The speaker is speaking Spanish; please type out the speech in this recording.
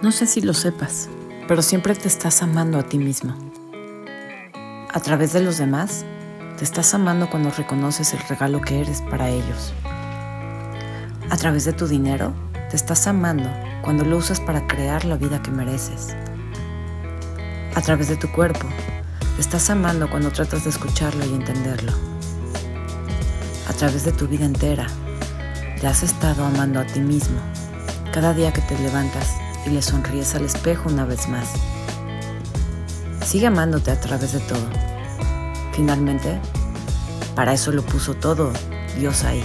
No sé si lo sepas, pero siempre te estás amando a ti mismo. A través de los demás, te estás amando cuando reconoces el regalo que eres para ellos. A través de tu dinero, te estás amando cuando lo usas para crear la vida que mereces. A través de tu cuerpo, te estás amando cuando tratas de escucharlo y entenderlo. A través de tu vida entera, te has estado amando a ti mismo cada día que te levantas y le sonríes al espejo una vez más. Sigue amándote a través de todo. Finalmente, para eso lo puso todo Dios ahí.